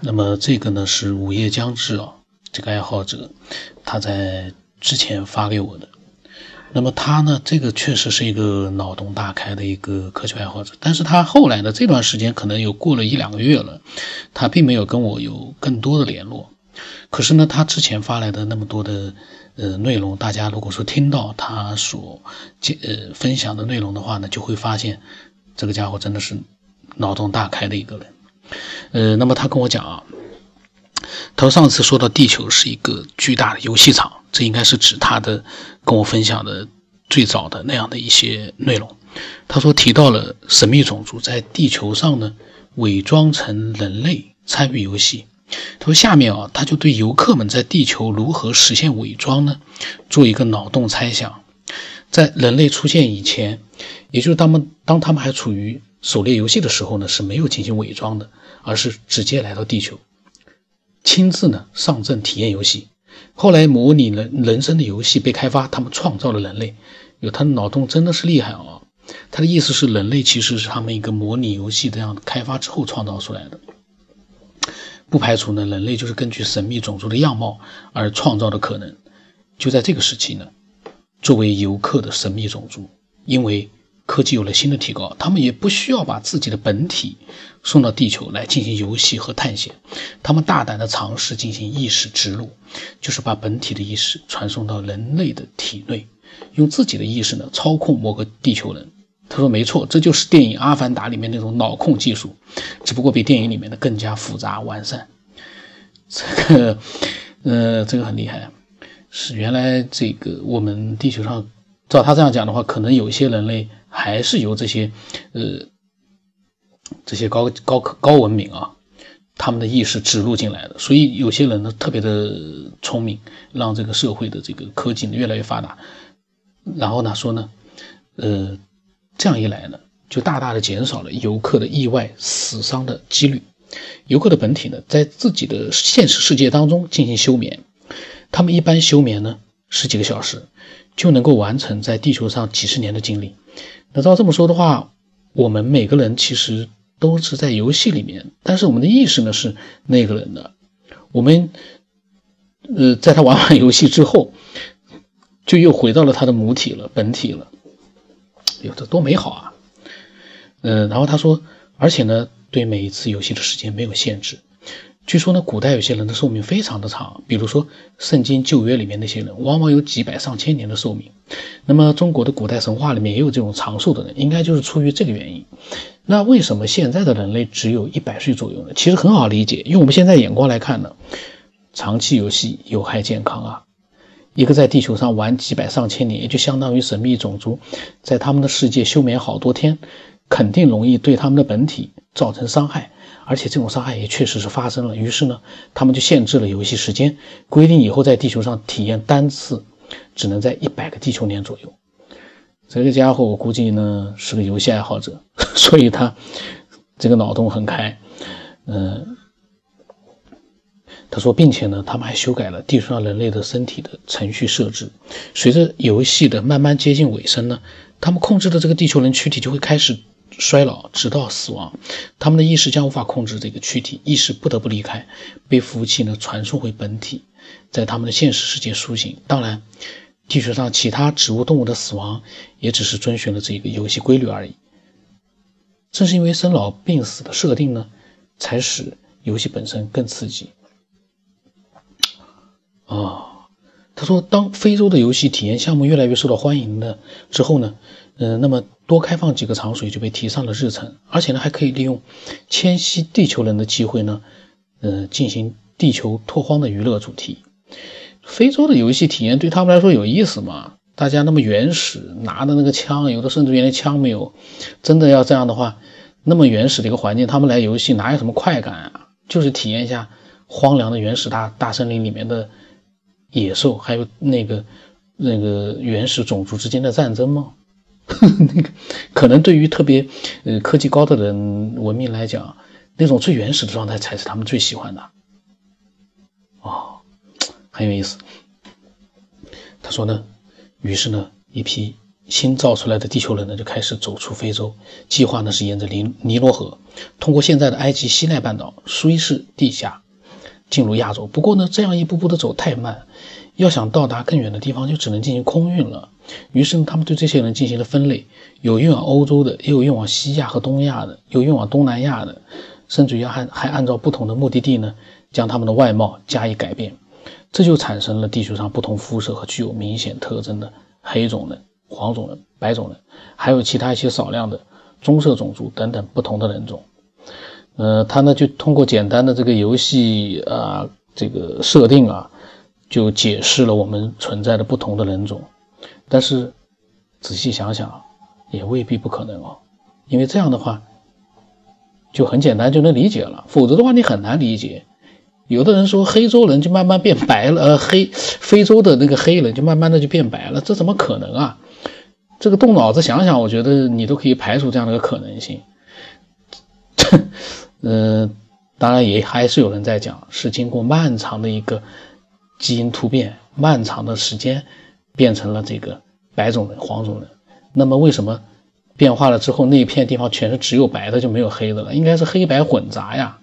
那么这个呢是午夜将至啊，这个爱好者他在之前发给我的。那么他呢，这个确实是一个脑洞大开的一个科学爱好者，但是他后来呢这段时间可能有过了一两个月了，他并没有跟我有更多的联络。可是呢，他之前发来的那么多的呃内容，大家如果说听到他所呃分享的内容的话呢，就会发现这个家伙真的是脑洞大开的一个人。呃，那么他跟我讲啊，他说上次说到地球是一个巨大的游戏场，这应该是指他的跟我分享的最早的那样的一些内容。他说提到了神秘种族在地球上呢伪装成人类参与游戏。他说下面啊，他就对游客们在地球如何实现伪装呢，做一个脑洞猜想。在人类出现以前，也就是他们当他们还处于狩猎游戏的时候呢，是没有进行伪装的，而是直接来到地球，亲自呢上阵体验游戏。后来模拟人人生的游戏被开发，他们创造了人类。有他的脑洞真的是厉害啊！他的意思是，人类其实是他们一个模拟游戏这样开发之后创造出来的。不排除呢，人类就是根据神秘种族的样貌而创造的可能。就在这个时期呢，作为游客的神秘种族，因为科技有了新的提高，他们也不需要把自己的本体送到地球来进行游戏和探险，他们大胆的尝试进行意识植入，就是把本体的意识传送到人类的体内，用自己的意识呢操控某个地球人。他说没错，这就是电影《阿凡达》里面那种脑控技术，只不过比电影里面的更加复杂完善。这个，呃，这个很厉害，是原来这个我们地球上，照他这样讲的话，可能有些人类。还是由这些，呃，这些高高科高文明啊，他们的意识植入进来的。所以有些人呢特别的聪明，让这个社会的这个科技越来越发达。然后呢说呢，呃，这样一来呢，就大大的减少了游客的意外死伤的几率。游客的本体呢，在自己的现实世界当中进行休眠，他们一般休眠呢十几个小时，就能够完成在地球上几十年的经历。那照这么说的话，我们每个人其实都是在游戏里面，但是我们的意识呢是那个人的。我们，呃，在他玩完游戏之后，就又回到了他的母体了、本体了。有的多美好啊！嗯，然后他说，而且呢，对每一次游戏的时间没有限制。据说呢，古代有些人的寿命非常的长，比如说《圣经》旧约里面那些人，往往有几百上千年的寿命。那么中国的古代神话里面也有这种长寿的人，应该就是出于这个原因。那为什么现在的人类只有一百岁左右呢？其实很好理解，用我们现在眼光来看呢，长期游戏有害健康啊。一个在地球上玩几百上千年，也就相当于神秘种族在他们的世界休眠好多天，肯定容易对他们的本体造成伤害。而且这种伤害也确实是发生了，于是呢，他们就限制了游戏时间，规定以后在地球上体验单次只能在一百个地球年左右。这个家伙我估计呢是个游戏爱好者，所以他这个脑洞很开。嗯，他说，并且呢，他们还修改了地球上人类的身体的程序设置，随着游戏的慢慢接近尾声呢，他们控制的这个地球人躯体就会开始。衰老直到死亡，他们的意识将无法控制这个躯体，意识不得不离开，被服务器呢传送回本体，在他们的现实世界苏醒。当然，地球上其他植物动物的死亡也只是遵循了这个游戏规律而已。正是因为生老病死的设定呢，才使游戏本身更刺激。啊，他说，当非洲的游戏体验项目越来越受到欢迎的之后呢？嗯，那么多开放几个场所就被提上了日程，而且呢，还可以利用迁徙地球人的机会呢，呃，进行地球拓荒的娱乐主题。非洲的游戏体验对他们来说有意思吗？大家那么原始，拿的那个枪，有的甚至连枪没有。真的要这样的话，那么原始的一个环境，他们来游戏哪有什么快感啊？就是体验一下荒凉的原始大大森林里面的野兽，还有那个那个原始种族之间的战争吗？那个可能对于特别呃科技高的人文明来讲，那种最原始的状态才是他们最喜欢的。哦，很有意思。他说呢，于是呢，一批新造出来的地球人呢就开始走出非洲，计划呢是沿着尼尼罗河，通过现在的埃及西奈半岛、苏伊士地下进入亚洲。不过呢，这样一步步的走太慢，要想到达更远的地方，就只能进行空运了。于是呢，他们对这些人进行了分类，有运往欧洲的，也有运往西亚和东亚的，有运往东南亚的，甚至于还还按照不同的目的地呢，将他们的外貌加以改变。这就产生了地球上不同肤色和具有明显特征的黑种人。黄种人、白种人，还有其他一些少量的棕色种族等等不同的人种。呃，他呢就通过简单的这个游戏啊，这个设定啊，就解释了我们存在的不同的人种。但是仔细想想，也未必不可能哦，因为这样的话就很简单就能理解了，否则的话你很难理解。有的人说黑洲人就慢慢变白了，呃，黑非洲的那个黑人就慢慢的就变白了，这怎么可能啊？这个动脑子想想，我觉得你都可以排除这样的一个可能性。嗯，当然也还是有人在讲，是经过漫长的一个基因突变，漫长的时间变成了这个白种人、黄种人。那么为什么变化了之后那一片地方全是只有白的就没有黑的了？应该是黑白混杂呀。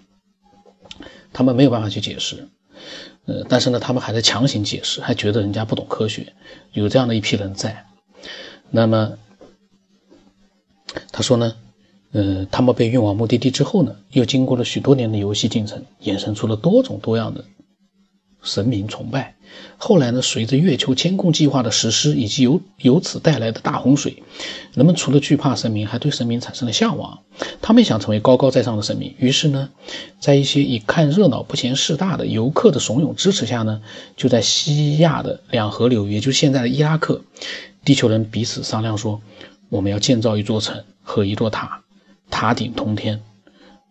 他们没有办法去解释，呃，但是呢，他们还在强行解释，还觉得人家不懂科学，有这样的一批人在。那么，他说呢，呃，他们被运往目的地之后呢，又经过了许多年的游戏进程，衍生出了多种多样的神明崇拜。后来呢，随着月球监控计划的实施，以及由由此带来的大洪水，人们除了惧怕神明，还对神明产生了向往。他们想成为高高在上的神明，于是呢，在一些以看热闹不嫌事大的游客的怂恿支持下呢，就在西亚的两河流域，也就是现在的伊拉克。地球人彼此商量说：“我们要建造一座城和一座塔，塔顶通天，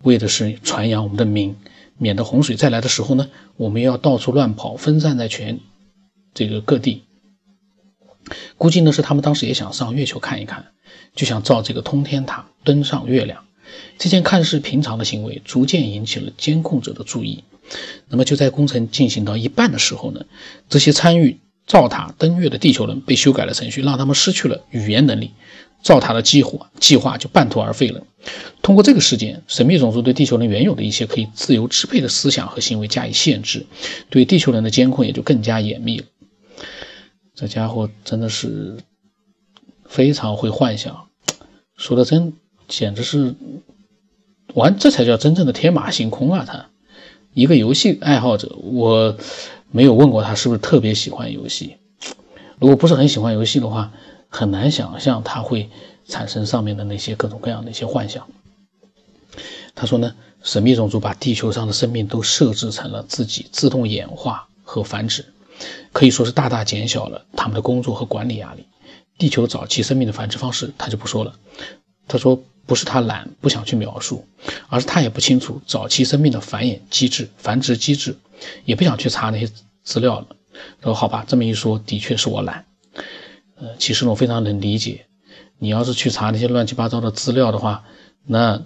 为的是传扬我们的名，免得洪水再来的时候呢，我们要到处乱跑，分散在全这个各地。估计呢是他们当时也想上月球看一看，就想造这个通天塔，登上月亮。这件看似平常的行为，逐渐引起了监控者的注意。那么就在工程进行到一半的时候呢，这些参与。”造塔登月的地球人被修改了程序，让他们失去了语言能力，造塔的计划计划就半途而废了。通过这个事件，神秘种族对地球人原有的一些可以自由支配的思想和行为加以限制，对地球人的监控也就更加严密了。这家伙真的是非常会幻想，说的真简直是玩，这才叫真正的天马行空啊！他一个游戏爱好者，我。没有问过他是不是特别喜欢游戏，如果不是很喜欢游戏的话，很难想象他会产生上面的那些各种各样的一些幻想。他说呢，神秘种族把地球上的生命都设置成了自己自动演化和繁殖，可以说是大大减小了他们的工作和管理压力。地球早期生命的繁殖方式他就不说了，他说不是他懒不想去描述，而是他也不清楚早期生命的繁衍机制、繁殖机制。也不想去查那些资料了。说好吧，这么一说，的确是我懒。呃，其实我非常能理解。你要是去查那些乱七八糟的资料的话，那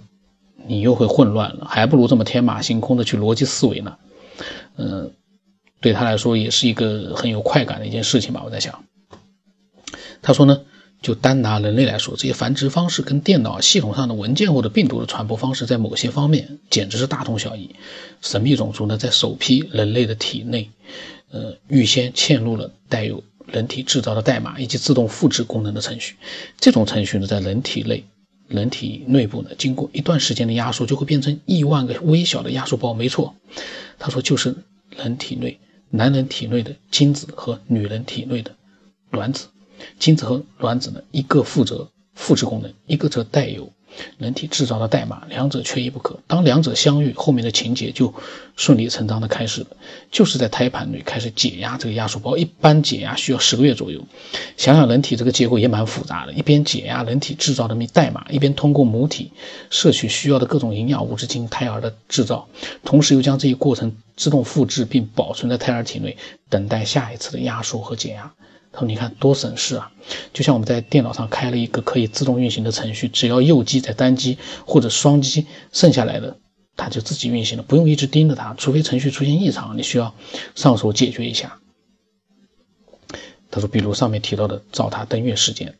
你又会混乱了，还不如这么天马行空的去逻辑思维呢。嗯，对他来说也是一个很有快感的一件事情吧。我在想，他说呢。就单拿人类来说，这些繁殖方式跟电脑系统上的文件或者病毒的传播方式，在某些方面简直是大同小异。神秘种族呢，在首批人类的体内，呃，预先嵌入了带有人体制造的代码以及自动复制功能的程序。这种程序呢，在人体内、人体内部呢，经过一段时间的压缩，就会变成亿万个微小的压缩包。没错，他说就是人体内男人体内的精子和女人体内的卵子。精子和卵子呢，一个负责复制功能，一个则带有人体制造的代码，两者缺一不可。当两者相遇，后面的情节就顺理成章的开始了，就是在胎盘内开始解压这个压缩包。一般解压需要十个月左右。想想人体这个结构也蛮复杂的，一边解压人体制造的代码，一边通过母体摄取需要的各种营养物质进行胎儿的制造，同时又将这一过程自动复制并保存在胎儿体内，等待下一次的压缩和解压。他说：“你看多省事啊！就像我们在电脑上开了一个可以自动运行的程序，只要右击在单击或者双击，剩下来的它就自己运行了，不用一直盯着它。除非程序出现异常，你需要上手解决一下。”他说：“比如上面提到的造塔登月事件，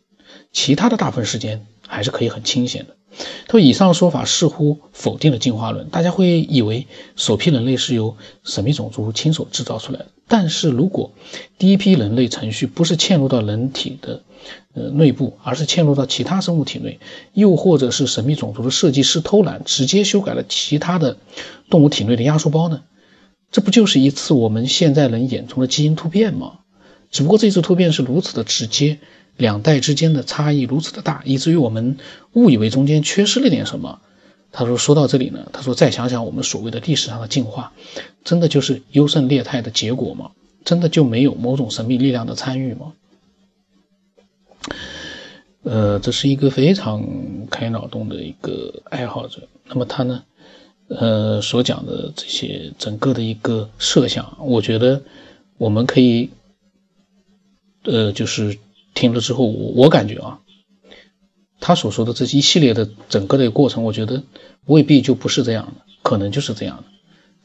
其他的大部分时间还是可以很清闲的。他说：“以上说法似乎否定了进化论，大家会以为首批人类是由神秘种族亲手制造出来的。但是如果第一批人类程序不是嵌入到人体的呃内部，而是嵌入到其他生物体内，又或者是神秘种族的设计师偷懒，直接修改了其他的动物体内的压缩包呢？这不就是一次我们现在人眼中的基因突变吗？只不过这次突变是如此的直接。”两代之间的差异如此的大，以至于我们误以为中间缺失了点什么。他说：“说到这里呢，他说再想想我们所谓的历史上的进化，真的就是优胜劣汰的结果吗？真的就没有某种神秘力量的参与吗？”呃，这是一个非常开脑洞的一个爱好者。那么他呢，呃，所讲的这些整个的一个设想，我觉得我们可以，呃，就是。听了之后，我我感觉啊，他所说的这一系列的整个的过程，我觉得未必就不是这样的，可能就是这样的。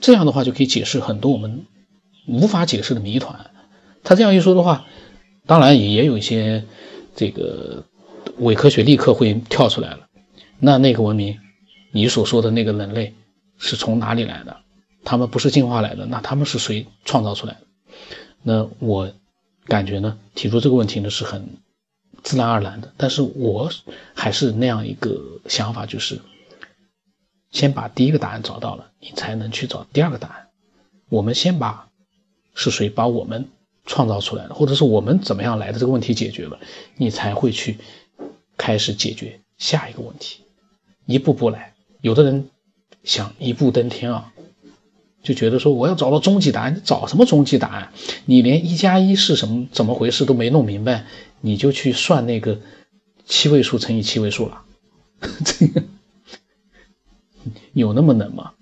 这样的话就可以解释很多我们无法解释的谜团。他这样一说的话，当然也也有一些这个伪科学立刻会跳出来了。那那个文明，你所说的那个人类是从哪里来的？他们不是进化来的，那他们是谁创造出来的？那我。感觉呢，提出这个问题呢是很自然而然的，但是我还是那样一个想法，就是先把第一个答案找到了，你才能去找第二个答案。我们先把是谁把我们创造出来的，或者是我们怎么样来的这个问题解决了，你才会去开始解决下一个问题，一步步来。有的人想一步登天啊。就觉得说我要找到终极答案，你找什么终极答案？你连一加一是什么怎么回事都没弄明白，你就去算那个七位数乘以七位数了？这个有那么难吗？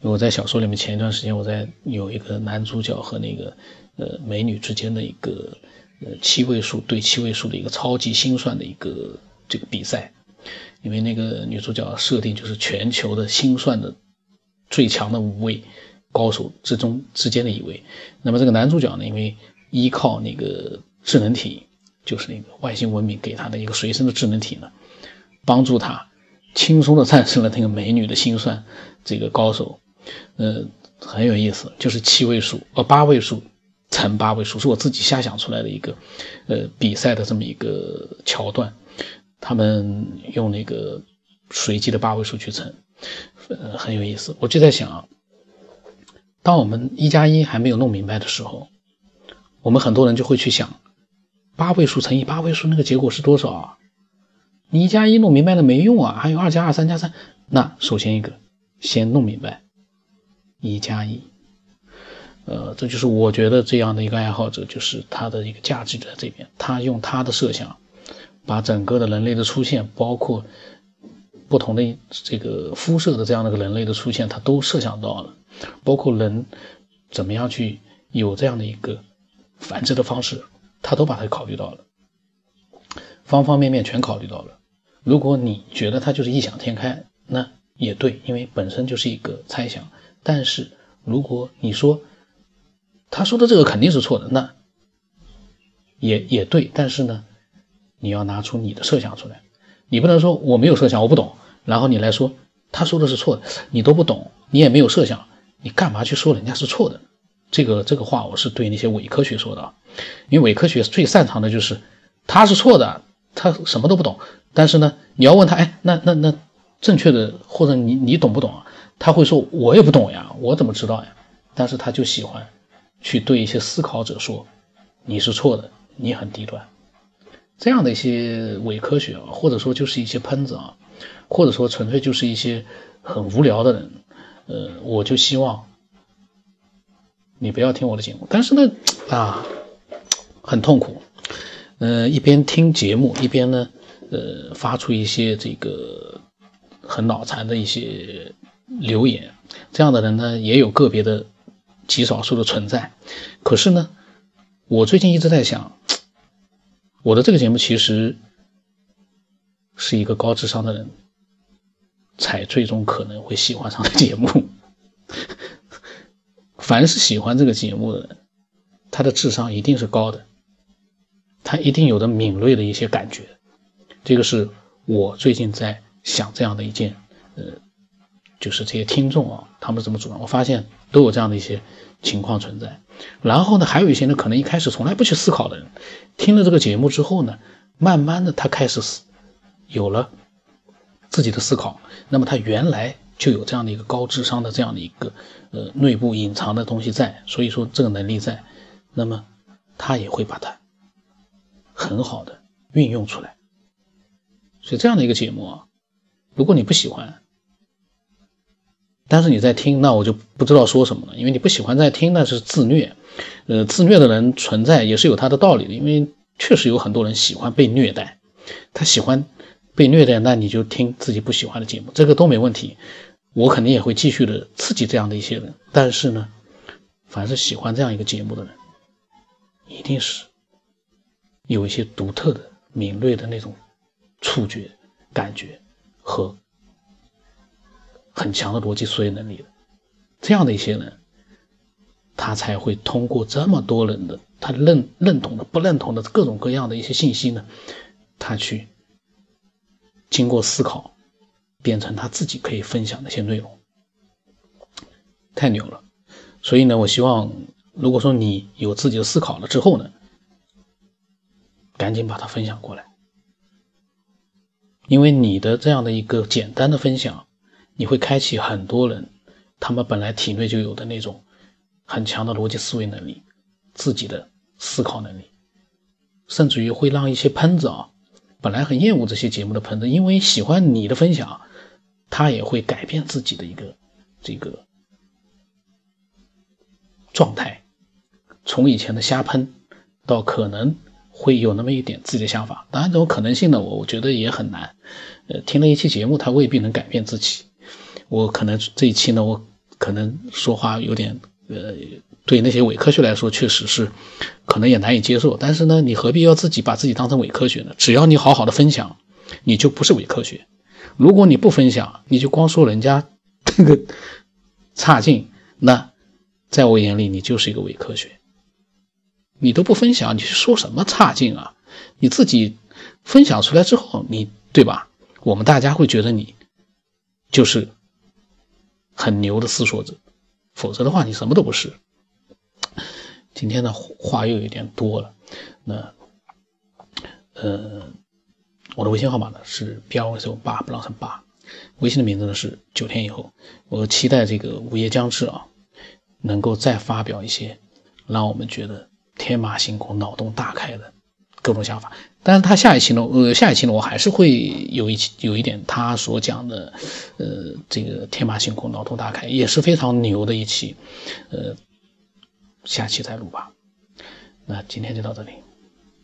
我在小说里面前一段时间，我在有一个男主角和那个呃美女之间的一个呃七位数对七位数的一个超级心算的一个这个比赛，因为那个女主角设定就是全球的心算的。最强的五位高手之中之间的一位，那么这个男主角呢，因为依靠那个智能体，就是那个外星文明给他的一个随身的智能体呢，帮助他轻松的战胜了那个美女的心算这个高手，呃，很有意思，就是七位数呃八位数乘八位数，是我自己瞎想出来的一个呃比赛的这么一个桥段，他们用那个随机的八位数去乘。呃，很有意思。我就在想，当我们一加一还没有弄明白的时候，我们很多人就会去想，八位数乘以八位数那个结果是多少啊？你一加一弄明白了没用啊？还有二加二、三加三。那首先一个，先弄明白一加一。呃，这就是我觉得这样的一个爱好者，就是他的一个价值在这边。他用他的设想，把整个的人类的出现，包括。不同的这个肤色的这样的一个人类的出现，他都设想到了，包括人怎么样去有这样的一个繁殖的方式，他都把它考虑到了，方方面面全考虑到了。如果你觉得他就是异想天开，那也对，因为本身就是一个猜想。但是如果你说他说的这个肯定是错的，那也也对。但是呢，你要拿出你的设想出来，你不能说我没有设想，我不懂。然后你来说，他说的是错的，你都不懂，你也没有设想，你干嘛去说人家是错的？这个这个话我是对那些伪科学说的，因为伪科学最擅长的就是他是错的，他什么都不懂。但是呢，你要问他，哎，那那那正确的或者你你懂不懂啊？他会说，我也不懂呀，我怎么知道呀？但是他就喜欢去对一些思考者说，你是错的，你很低端。这样的一些伪科学啊，或者说就是一些喷子啊。或者说纯粹就是一些很无聊的人，呃，我就希望你不要听我的节目。但是呢，啊，很痛苦，呃，一边听节目，一边呢，呃，发出一些这个很脑残的一些留言，这样的人呢，也有个别的极少数的存在。可是呢，我最近一直在想，我的这个节目其实是一个高智商的人。才最终可能会喜欢上的节目。凡是喜欢这个节目的人，他的智商一定是高的，他一定有的敏锐的一些感觉。这个是我最近在想这样的一件，呃，就是这些听众啊，他们怎么主张？我发现都有这样的一些情况存在。然后呢，还有一些呢，可能一开始从来不去思考的人，听了这个节目之后呢，慢慢的他开始思有了自己的思考。那么他原来就有这样的一个高智商的这样的一个呃内部隐藏的东西在，所以说这个能力在，那么他也会把它很好的运用出来。所以这样的一个节目啊，如果你不喜欢，但是你在听，那我就不知道说什么了，因为你不喜欢在听，那是自虐。呃，自虐的人存在也是有他的道理的，因为确实有很多人喜欢被虐待，他喜欢被虐待，那你就听自己不喜欢的节目，这个都没问题。我肯定也会继续的刺激这样的一些人，但是呢，凡是喜欢这样一个节目的人，一定是有一些独特的、敏锐的那种触觉、感觉和。很强的逻辑思维能力的，这样的一些人，他才会通过这么多人的他认认同的、不认同的各种各样的一些信息呢，他去经过思考，变成他自己可以分享的一些内容，太牛了。所以呢，我希望，如果说你有自己的思考了之后呢，赶紧把它分享过来，因为你的这样的一个简单的分享。你会开启很多人，他们本来体内就有的那种很强的逻辑思维能力，自己的思考能力，甚至于会让一些喷子啊，本来很厌恶这些节目的喷子，因为喜欢你的分享，他也会改变自己的一个这个状态，从以前的瞎喷到可能会有那么一点自己的想法。当然，这种可能性呢，我我觉得也很难。呃，听了一期节目，他未必能改变自己。我可能这一期呢，我可能说话有点，呃，对那些伪科学来说，确实是可能也难以接受。但是呢，你何必要自己把自己当成伪科学呢？只要你好好的分享，你就不是伪科学。如果你不分享，你就光说人家 这个差劲，那在我眼里你就是一个伪科学。你都不分享，你说什么差劲啊？你自己分享出来之后，你对吧？我们大家会觉得你就是。很牛的思索者，否则的话你什么都不是。今天的话又有点多了，那呃，我的微信号码呢是 B 二 S 八不让成八，微信的名字呢是九天以后。我期待这个午夜将至啊，能够再发表一些让我们觉得天马行空、脑洞大开的各种想法。但是他下一期呢，呃，下一期呢，我还是会有一期有一点他所讲的，呃，这个天马行空、脑洞大开，也是非常牛的一期，呃，下期再录吧。那今天就到这里。